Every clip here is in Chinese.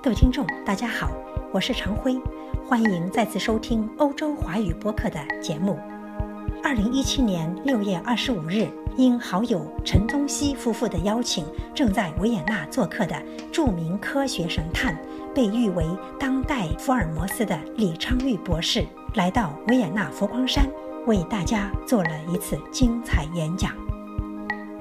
各位听众，大家好，我是常辉，欢迎再次收听欧洲华语播客的节目。二零一七年六月二十五日，因好友陈宗熙夫妇的邀请，正在维也纳做客的著名科学神探，被誉为当代福尔摩斯的李昌钰博士，来到维也纳佛光山，为大家做了一次精彩演讲。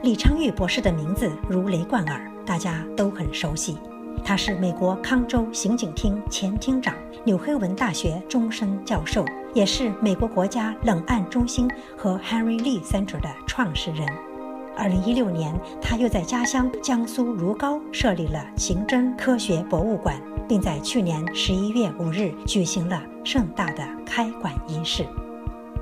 李昌钰博士的名字如雷贯耳，大家都很熟悉。他是美国康州刑警厅前厅长，纽黑文大学终身教授，也是美国国家冷案中心和 Henry Lee Center 的创始人。二零一六年，他又在家乡江苏如皋设立了刑侦科学博物馆，并在去年十一月五日举行了盛大的开馆仪式。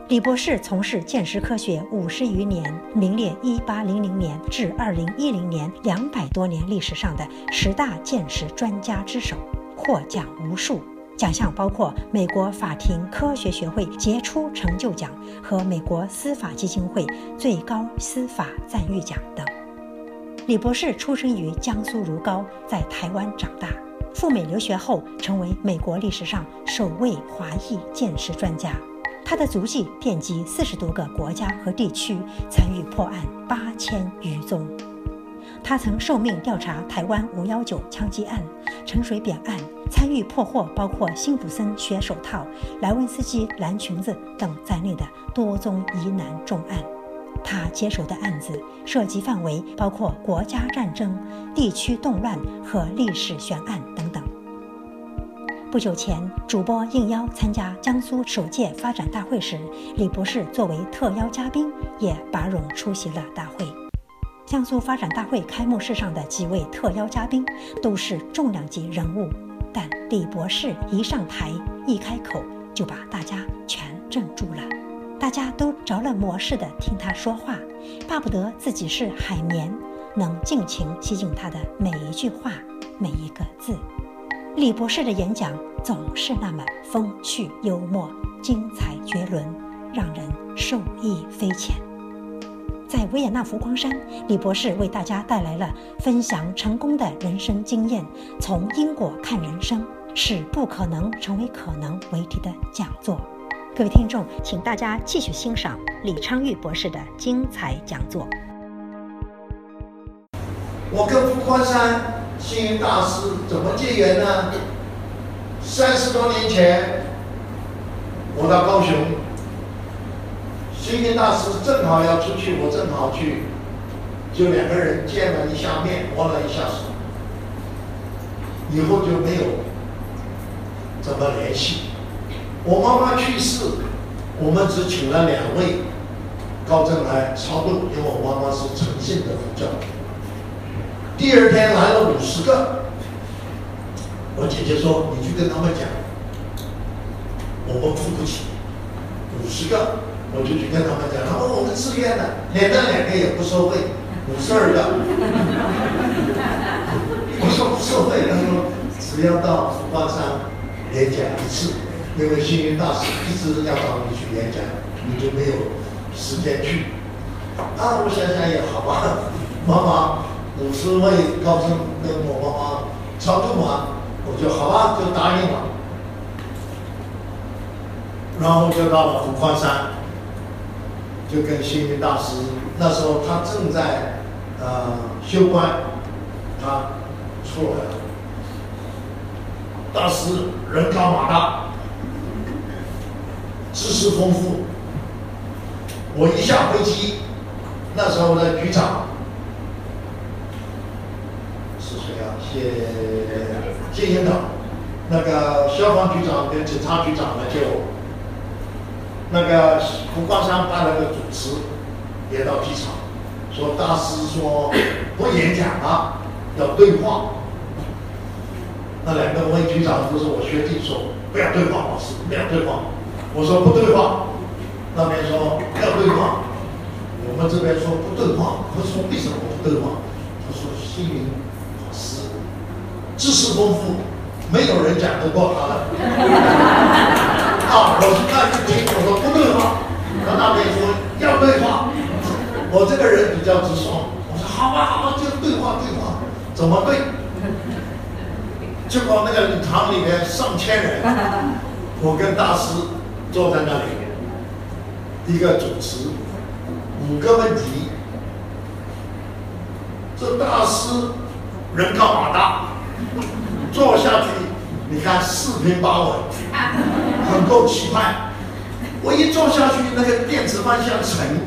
李博士从事鉴识科学五十余年，名列一八零零年至二零一零年两百多年历史上的十大鉴识专家之首，获奖无数，奖项包括美国法庭科学学会杰出成就奖和美国司法基金会最高司法赞誉奖等。李博士出生于江苏如皋，在台湾长大，赴美留学后成为美国历史上首位华裔鉴识专家。他的足迹遍及四十多个国家和地区，参与破案八千余宗。他曾受命调查台湾五幺九枪击案、陈水扁案，参与破获包括辛普森血手套、莱文斯基蓝裙子等在内的多宗疑难重案。他接手的案子涉及范围包括国家战争、地区动乱和历史悬案等等。不久前，主播应邀参加江苏首届发展大会时，李博士作为特邀嘉宾也拔冗出席了大会。江苏发展大会开幕式上的几位特邀嘉宾都是重量级人物，但李博士一上台一开口就把大家全镇住了，大家都着了魔似的听他说话，巴不得自己是海绵，能尽情吸进他的每一句话，每一个字。李博士的演讲总是那么风趣幽默、精彩绝伦，让人受益匪浅。在维也纳浮光山，李博士为大家带来了分享成功的人生经验，从因果看人生，使不可能成为可能为题的讲座。各位听众，请大家继续欣赏李昌钰博士的精彩讲座。我跟浮光山。星云大师怎么结缘呢？三十多年前，我到高雄，星云大师正好要出去，我正好去，就两个人见了一下面，握了一下手，以后就没有怎么联系。我妈妈去世，我们只请了两位高僧来超度，因为我妈妈是诚信的佛教徒。第二天来了五十个，我姐姐说：“你去跟他们讲，我们付不起。”五十个，我就去跟他们讲，他说：“我们自愿的，连那两个也不收费，五十二个。”我说不收费，他说只要到福光山演讲一次，因为星云大师一直要找你去演讲，你就没有时间去。啊，我想想也好吧，妈妈。五十位高僧跟我妈妈超度完，我就好啊，就答应了。然后就到了五矿山，就跟星云大师，那时候他正在呃修观，他出来了。大师人高马大，知识丰富。我一下飞机，那时候的局长。谢谢领导，那个消防局长跟警察局长呢，就那个胡光山办了个主持，也到机场，说大师说不演讲了，要对话。那两个位局长都是我学弟，说不要对话，老师不要对话。我说不对话，那边说要对话，我们这边说不对话。他说为什么不对话？他说心灵。知识丰富，没有人讲得过他的。啊，我是那就听我说不对话，他那边说要对话，我这个人比较直爽，我说好吧好吧，就对话对话，怎么对？结果那个礼堂里面上千人，我跟大师坐在那里，一个主持，五个问题。这大师人高马大，坐下去，你看四平八稳，很够气派。我一坐下去，那个电子方向沉，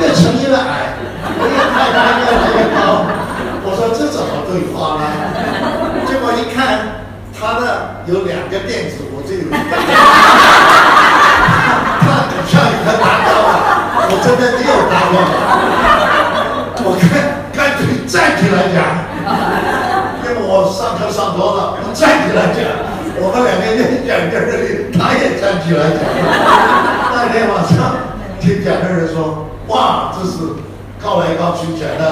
越沉越矮，我越看他越来越高。我说这怎么对话呢？结果一看，他的有两个电子，我这有一个，他像一个达标了，我真的没有达标。我干干脆站起来讲，因为我上课上多了，我站起来讲。我们两个人讲这里，他也站起来讲。那天晚上听讲的人说，哇，这是告来告去讲的，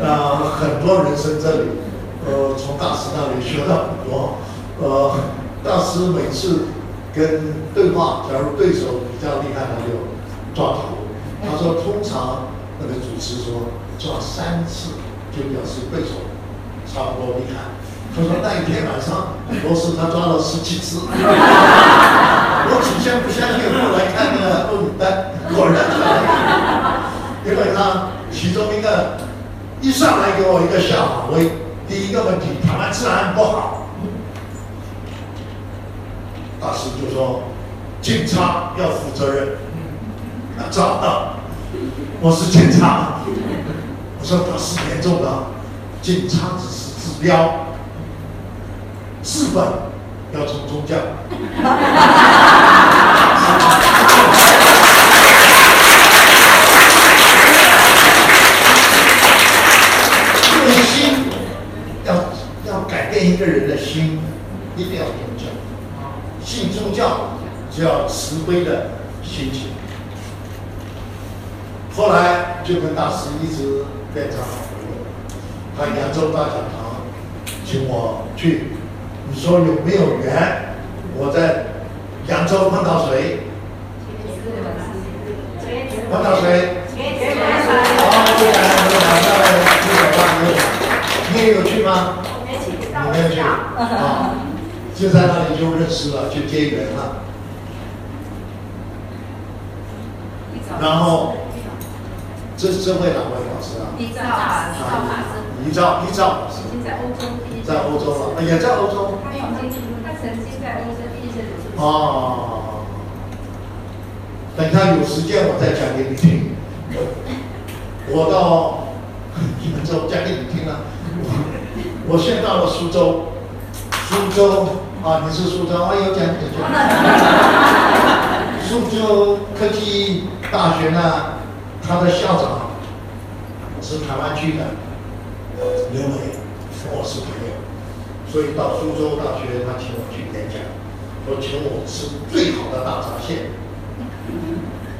呃，很多人生这里，呃，从大师那里学到很多。呃，大师每次跟对话，假如对手比较厉害，他就抓头。他说，通常那个主持说。抓三次就表示对手差不多厉害。他说那一天晚上罗斯他抓了十几次，我起先不相信，后来看那个录影带，果然因为他其中一个一上来给我一个小反问，第一个问题台湾治安不好，大师就说警察要负责任，他找到我是警察。我说他是严重的，警察只是标，治本要从宗教。用心要要改变一个人的心，一定要宗教。信宗教就要慈悲的心情。后来就跟大师一直。变成好朋友，他扬州大讲堂请我去，你说有没有缘？我在扬州碰到谁？碰到谁？好，对啊，我马上去找他。你也有去吗？你没有去啊？就在那里就认识了，就结缘了，然后。这是这位哪位老师啊？李兆法师，李兆，李兆，已经在欧洲，在欧洲了，也在欧洲。他曾经，他曾经在欧洲第一次哦。等他有时间，我再讲给你听。我到扬州讲给你听了。我先到了苏州，苏州啊，你是苏州，啊有讲几句。苏州科技大学呢？他的校长是台湾区的刘伟，我是朋友，所以到苏州大学，他请我去演讲，说请我吃最好的大闸蟹。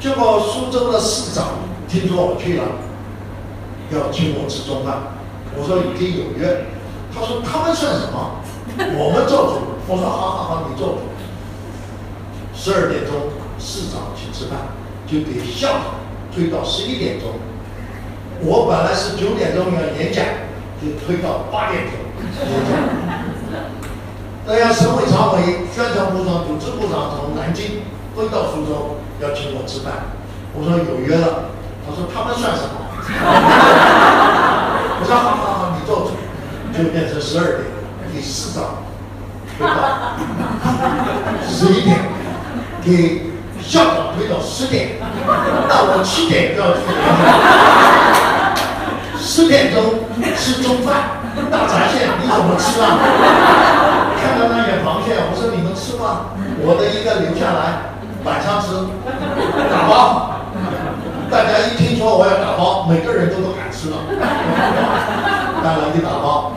结果苏州的市长听说我去了，要请我吃中饭，我说已经有约，他说他们算什么？我们做主。我说好好好，你做主。十二点钟，市长请吃饭，就给校长。推到十一点钟，我本来是九点钟要演讲，就推到八点钟演讲。那要省委常委、宣传部长、组织部长从南京飞到苏州要请我吃饭，我说有约了，他说他们算什么？我说好好好，你做主，就变成十二点，给市长推到十一点，给。校长推到十点，那我七点就要去。十点钟吃中饭，大闸蟹你怎么吃啊？看到那些螃蟹，我说你们吃吗？我的一个留下来，晚上吃，打包。大家一听说我要打包，每个人都不敢吃了。当然一打包，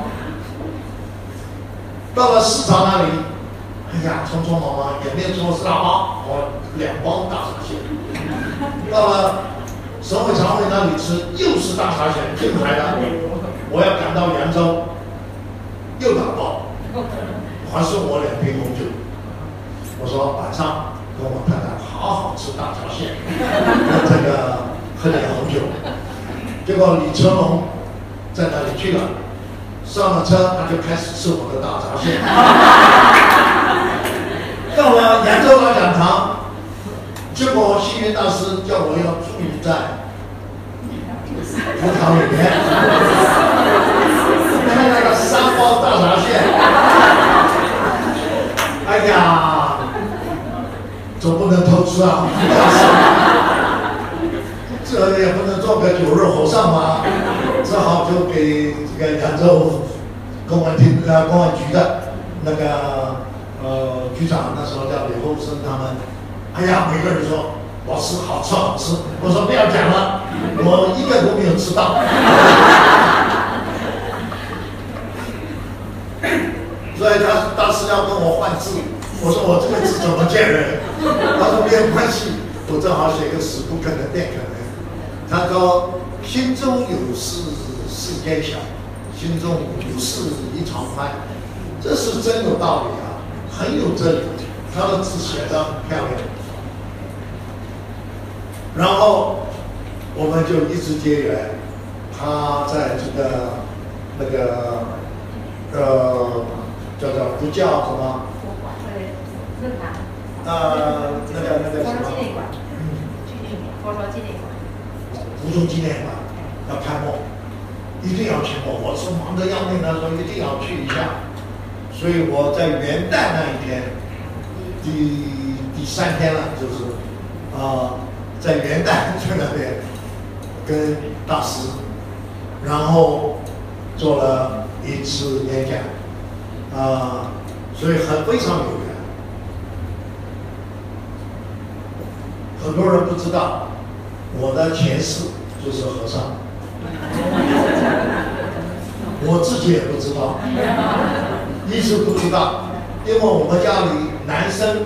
到了市场那里。哎呀，匆匆忙忙也没有说是大包，我两包大闸蟹。到了。省委常委那里吃，又是大闸蟹，进海的。我要赶到扬州，又打包，还是我两瓶红酒。我说晚上跟我太太好好吃大闸蟹，这个喝点红酒。结果李成龙在那里去了，上了。车他就开始吃我的大闸蟹。到了扬州老讲堂，结果星云大师叫我要住在葡萄里面，看那个三包大闸蟹，哎呀，总不能偷吃啊，这也不能做个酒肉和尚嘛，只好就给这个扬州公安厅呃公安局的那个呃局长，那时候叫李厚生他们，哎呀，每个人说老师好吃好吃，我说不要讲了，我一个都没有吃到。所以他当时要跟我换字，我说我这个字怎么见人？他说没有关系，我正好写个死不可能变可能。他说心中有事世间小，心中无事一场宽，这是真有道理啊，很有哲理。他的字写得漂亮，然后我们就一直结缘。他在这个那个呃叫做不叫什么对，论坛。呃那个那个什么佛说纪念馆，嗯佛说纪纪念馆要开幕，一定要去过。我是忙得要命，他说一定要去一下，所以我在元旦那一天，第第三天了，就是啊、在元旦在那边跟大师，然后做了一次演讲，啊、所以很非常有缘。很多人不知道，我的前世就是和尚，我自己也不知道，一直不知道，因为我们家里男生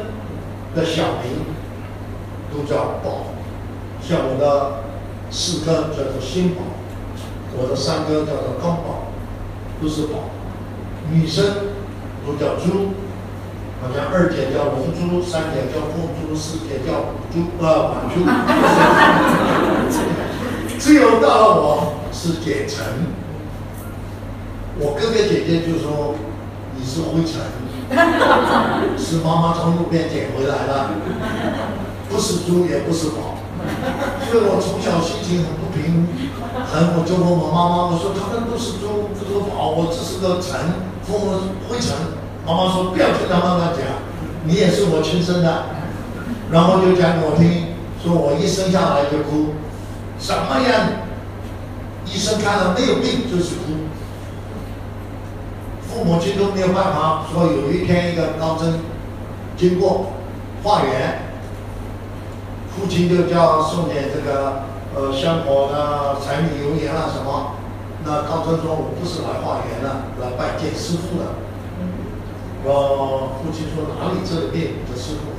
的小名都叫宝，像我的四哥叫做新宝，我的三哥叫做刚宝，都是宝，女生都叫猪。好像二姐叫龙珠，三姐叫凤珠，四姐叫虎珠，呃，婉珠。只有到了我是简称，我哥哥姐姐就说你是灰尘，是妈妈从路边捡回来的，不是猪也不是宝，所以我从小心情很不平，很我就问我妈妈，我说他们都是猪，不是宝，我只是个尘，父母灰尘。妈妈说不要听他妈妈讲，你也是我亲生的，然后就讲给我听，说我一生下来就哭，什么样？医生看了没有病就是哭，父母亲都没有办法。说有一天一个高僧经过化缘，父亲就叫送点这个呃香火呢、柴米油盐啊什么。那高僧说我不是来化缘的，来拜见师傅的。我父亲说哪里这里病的师傅？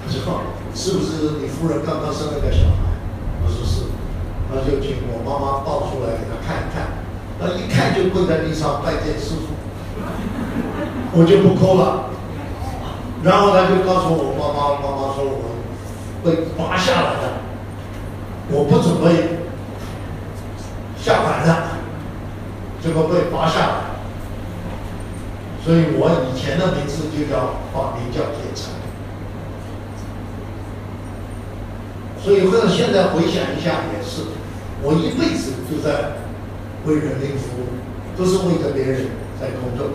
他说是不是你夫人刚刚生了个小孩？我说是，他就请我妈妈抱出来给他看一看，他一看就跪在地上拜见师傅，我就不哭了。然后他就告诉我妈妈，妈妈说我被拔下来的，我不准备下凡的，结果被拔下来。所以我以前的名字就叫法名叫铁城，所以或者现在回想一下也是，我一辈子就在为人民服务，都是为着别人在工作。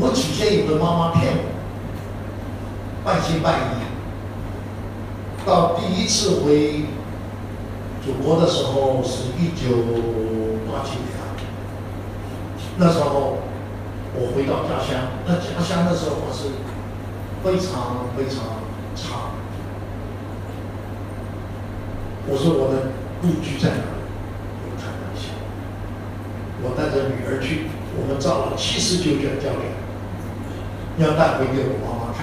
我起先有的妈妈骗我，半信半疑。到第一次回祖国的时候是一九八几年，那时候。我回到家乡，那家乡的时候是非常非常差。我说我的故居在哪？我开玩笑，我带着女儿去，我们照了七十九卷胶卷，要带回给我妈妈看。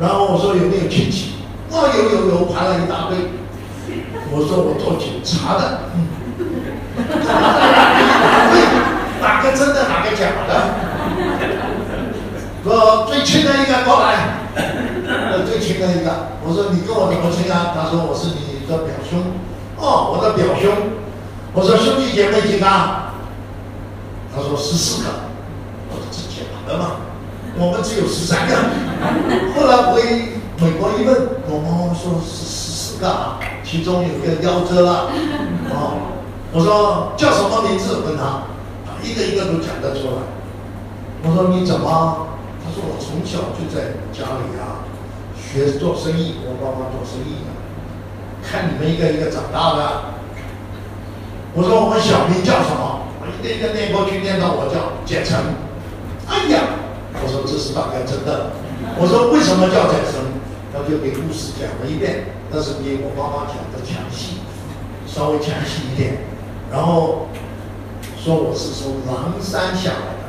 然后我说有没有亲戚？哦，有有有，排了一大堆。我说我做警察的，哪个真的，哪个假的？说最亲的一个过来，最亲的一个。我说你跟我怎么亲啊？他说我是你的表兄。哦，我的表兄。我说兄弟姐妹几个？他说十四个，我说这假的嘛，我们只有十三个。后来回美国一问，我妈妈说是十四个啊，其中有一个夭折了。啊，我说叫什么名字？问他，一个一个都讲得出来。我说你怎么？他说我从小就在家里啊，学做生意，我爸爸做生意的，看你们一个一个长大的。我说我们小名叫什么？我一个一个念过去，念到我叫简成。哎呀，我说这是大概真的。我说为什么叫再生？他就给故事讲了一遍，但是比我妈妈讲的详细，稍微详细一点。然后说我是从狼山下来的，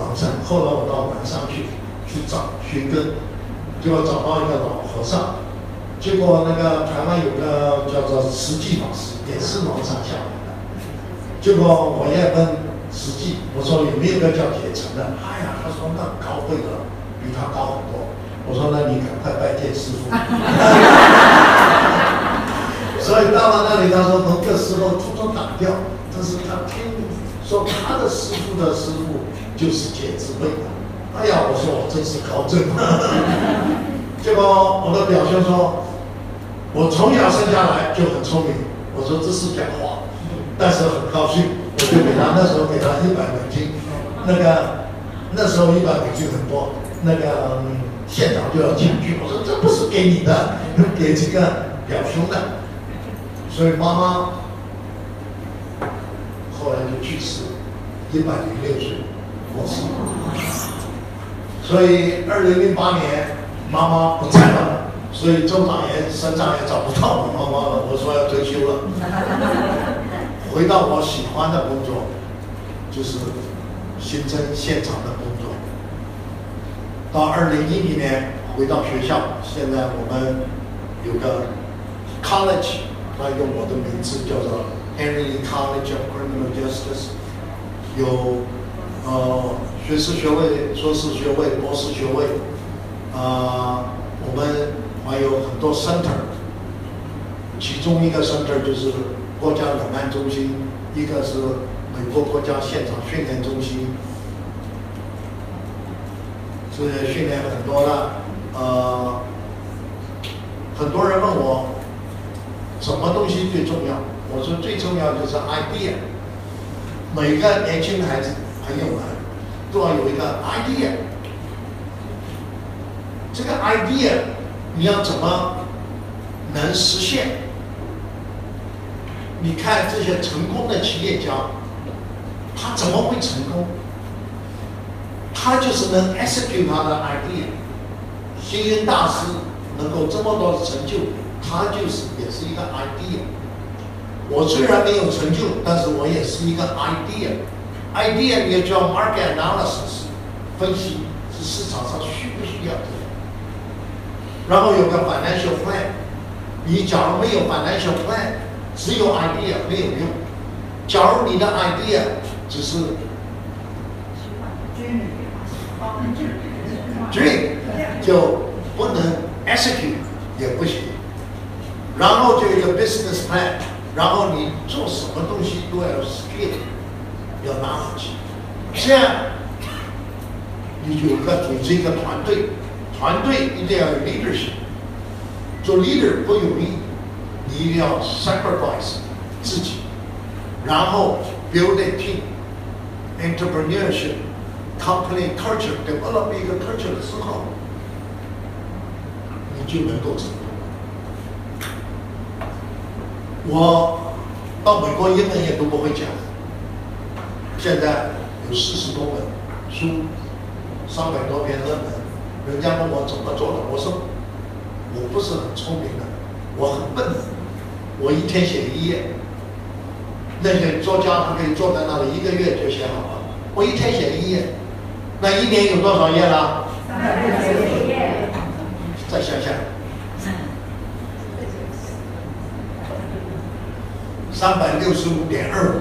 狼山。后来我到南山去去找寻根，结果找到一个老和尚。结果那个台湾有个叫做慈济法师，也是狼山下来的。结果我也问慈济，我说有没有个叫铁成的？哎呀，他说那高贵的，比他高很多。我说那你赶快拜见师傅。所以到了那里，他说那个时候通通打掉，但是他听说他的师傅的师傅就是铁智慧的。哎呀，我说我真是高正。结果我的表兄说，我从小生下来就很聪明。我说这是假话，但是很高兴，我就给他那时候给他一百美金，那个那时候一百美金很多，那个县长就要抢去。我说这不是给你的，给这个表兄的。所以妈妈后来就去世，一百零六岁过世。所以二零零八年妈妈不在了，所以州长也省长也找不到我妈妈了。我说要退休了，回到我喜欢的工作，就是新增现场的工作。到二零一零年回到学校，现在我们有个 college。他用我的名字叫做 Henry College of Criminal Justice，有呃学士学位、硕士学位、博士学位，啊，我们还有很多 center，其中一个 center 就是国家两岸中心，一个是美国国家现场训练中心，是训练很多的，呃，很多人问我。什么东西最重要？我说最重要就是 idea。每个年轻孩子朋友们都要有一个 idea。这个 idea 你要怎么能实现？你看这些成功的企业家，他怎么会成功？他就是能 execute 他的 idea。星云大师能够这么多的成就。他就是也是一个 idea。我虽然没有成就，但是我也是一个 idea。idea 也叫 market analysis，分析是市场上需不需要的。然后有个 financial plan。你假如没有 financial plan，只有 idea 没有用。假如你的 idea 只是 dream，就不能 execute 也不行。然后就一个 business plan，然后你做什么东西都要 skill，要拿上去，这样你有个组织一个团队，团队一定要有 leadership，做 leader 不容易，你一定要 sacrifice 自己，然后 build a team，entrepreneurship，company culture，develop 一个 culture 的时候，你就能够成功。我到美国英文也都不会讲，现在有四十多本书，三百多篇论文。人家问我怎么做的，我说我不是很聪明的，我很笨的，我一天写一页。那些作家他可以坐在那里一个月就写好了，我一天写一页，那一年有多少页啦？三百六十页。再想想。三百六十五点二五，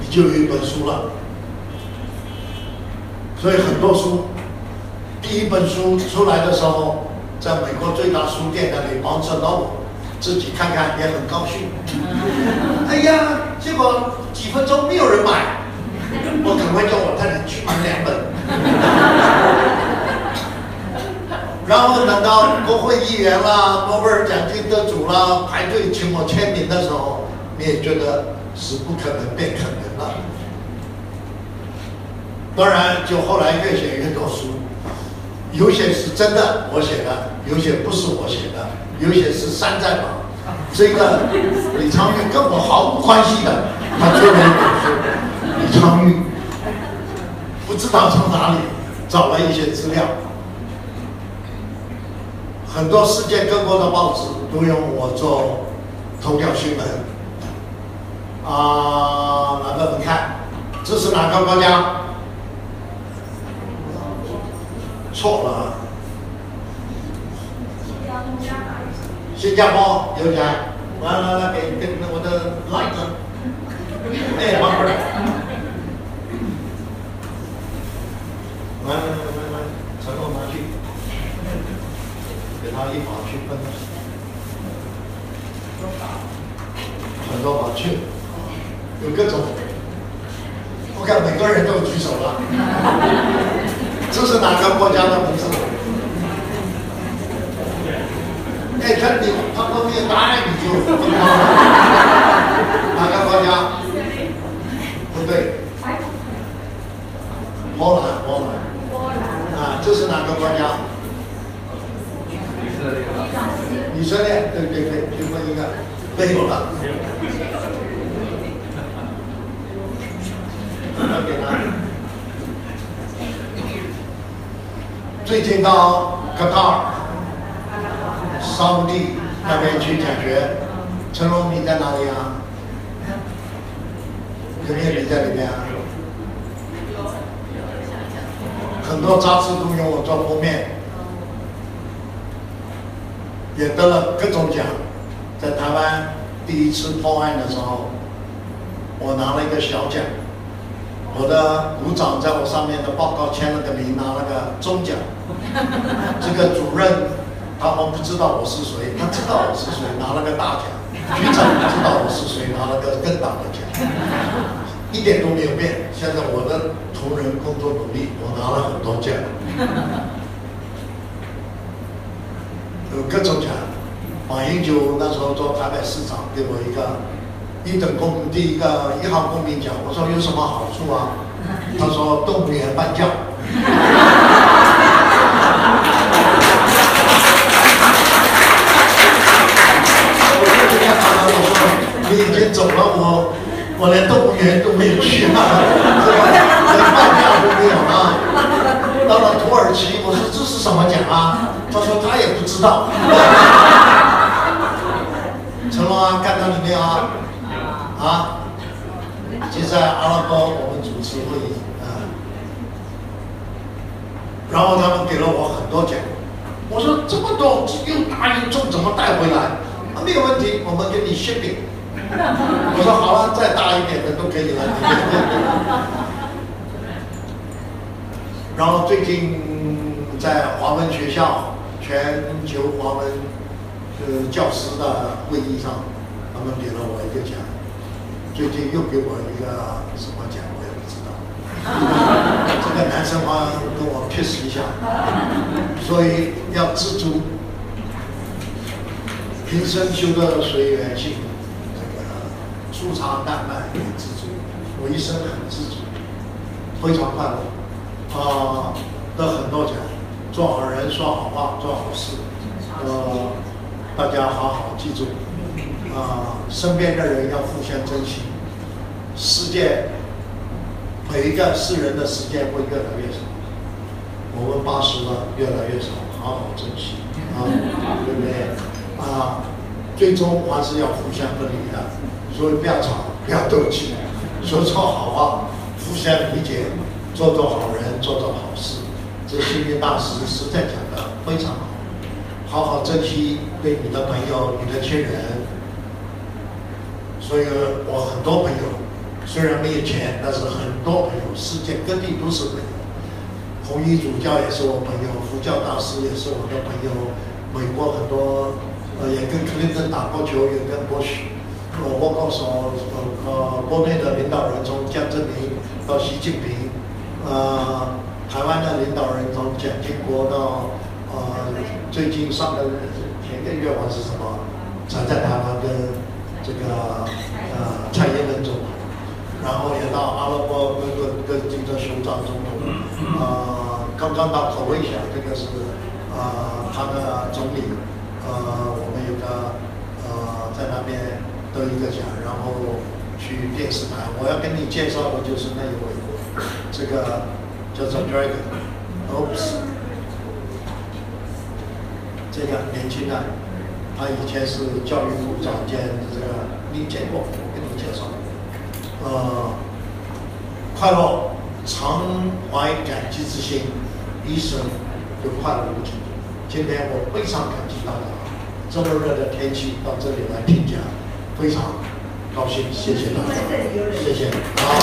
你就有一本书了。所以很多书，第一本书出来的时候，在美国最大书店那里，王策刀，自己看看也很高兴。哎呀，结果几分钟没有人买，我赶快叫我太太去买两本。然后等到国会议员啦、诺贝尔奖金得主啦排队请我签名的时候，你也觉得是不可能变可能了。当然，就后来越写越多书，有些是真的我写的，有些不是我写的，有些是山寨版。这个李昌钰跟我毫无关系的，他出了一本书。李昌钰不知道从哪里找了一些资料。很多世界各国的报纸都用我做头条新闻。啊，来问问看，这是哪个国家？错了。新加坡有奖。来来来，给给我的 light。哎，王哥。来来来来来，成功拿去。给他一把去分，很多把去，有各种。我看每个人都举手了。这是哪个国家的名字？哎，看你他后面答案你就。哪个国家？不对。波兰，波兰。波兰。啊，这是哪个国家？以色列，对对对，就问一个，没有了。给他。最近到卡塔尔、沙地那边去讲学，陈龙你在哪里啊？有没有你在里面啊？很多杂志都用我做封面。也得了各种奖，在台湾第一次破案的时候，我拿了一个小奖，我的股长在我上面的报告签了个名，拿了个中奖。这个主任他们不知道我是谁，他知道我是谁，拿了个大奖。局长不知道我是谁，拿了个更大的奖，一点都没有变。现在我的同仁工作努力，我拿了很多奖。有各种奖，马英九那时候做台北市长，给我一个一等公第一个一号公民奖。我说有什么好处啊？他说动物园颁奖。我说你已经走了，我我连动物园都没有去啊，连半价都没有啊。到了土耳其，我说这是什么奖啊？他说他也不知道。成龙啊，看到你没有啊？啊？就在阿拉伯，我们主持会议啊。然后他们给了我很多奖。我说这么多又大又重，怎么带回来？啊，没有问题，我们给你 shipping。我说好了，再大一点的都给你了。然后最近在华文学校全球华文呃教师的会议上，他们给了我一个奖。最近又给我一个什么奖，我也不知道。这个男生方跟我 kiss 一下，所以要知足，平生修得随缘性，这个粗茶淡饭也知足，我一生很知足，非常快乐。啊，得很多奖，做好人，说好话，做好事，呃，大家好好记住，啊，身边的人要互相珍惜，世界每一个世人的时间会越来越少，我们八十了，越来越少，好好珍惜，啊，对不对？啊，最终还是要互相分离的，所以不要吵，不要斗气，说错好话，互相理解。做做好人，做做好事，这心灵大师实在讲的非常好。好好珍惜对你的朋友、你的亲人。所以我很多朋友虽然没有钱，但是很多朋友，世界各地都是朋友。红衣主教也是我朋友，佛教大师也是我的朋友，美国很多呃，也跟克林顿打过球，也跟波许，呃，我告诉呃呃国内的领导人从江泽民到习近平，呃，台湾的领导人从蒋经国到呃最近上个前个月还是什么，才在台湾跟这个呃蔡英文总统，然后也到阿拉伯各个各地的酋长总统，呃，刚刚到口味一下，这个是呃他的总理。呃，我们有个呃在那边得一个奖，然后去电视台。我要跟你介绍的就是那一位，这个叫做 Dragon，Oops，这个年轻人，他以前是教育部长兼这个，你见过？我跟你介绍。呃，快乐，常怀感激之心，一生就快乐无穷。今天我非常感激大家，这么热的天气到这里来听讲，非常高兴，谢谢大家，谢谢。好，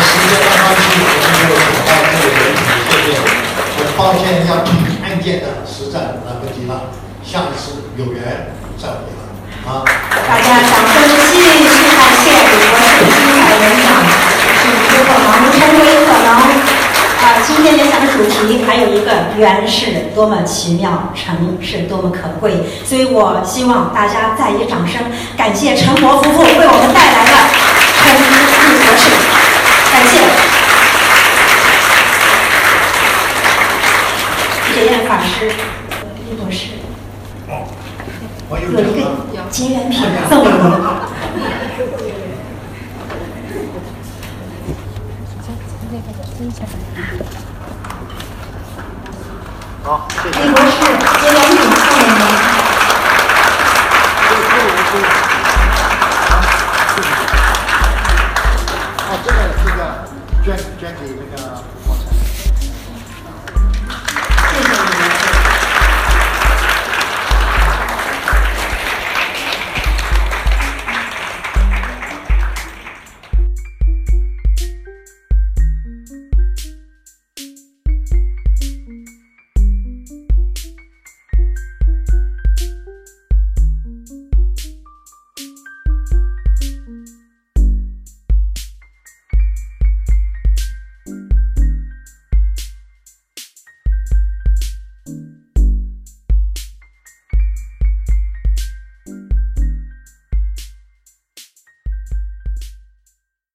时间的关系，我们就讲到这里为止，谢谢。抱歉要听案件的实在来不及了，下次有缘再回来。啊，大家掌声继续感谢李博士精彩演讲，是如果能成为可能。啊，今天演讲的主题还有一个缘是多么奇妙，诚是多么可贵，所以我希望大家再以掌声感谢陈博夫妇为我们带来的陈博士，感。谢李博士，哦，有一个金元平，走，行，那个，您。好，谢谢。李博士，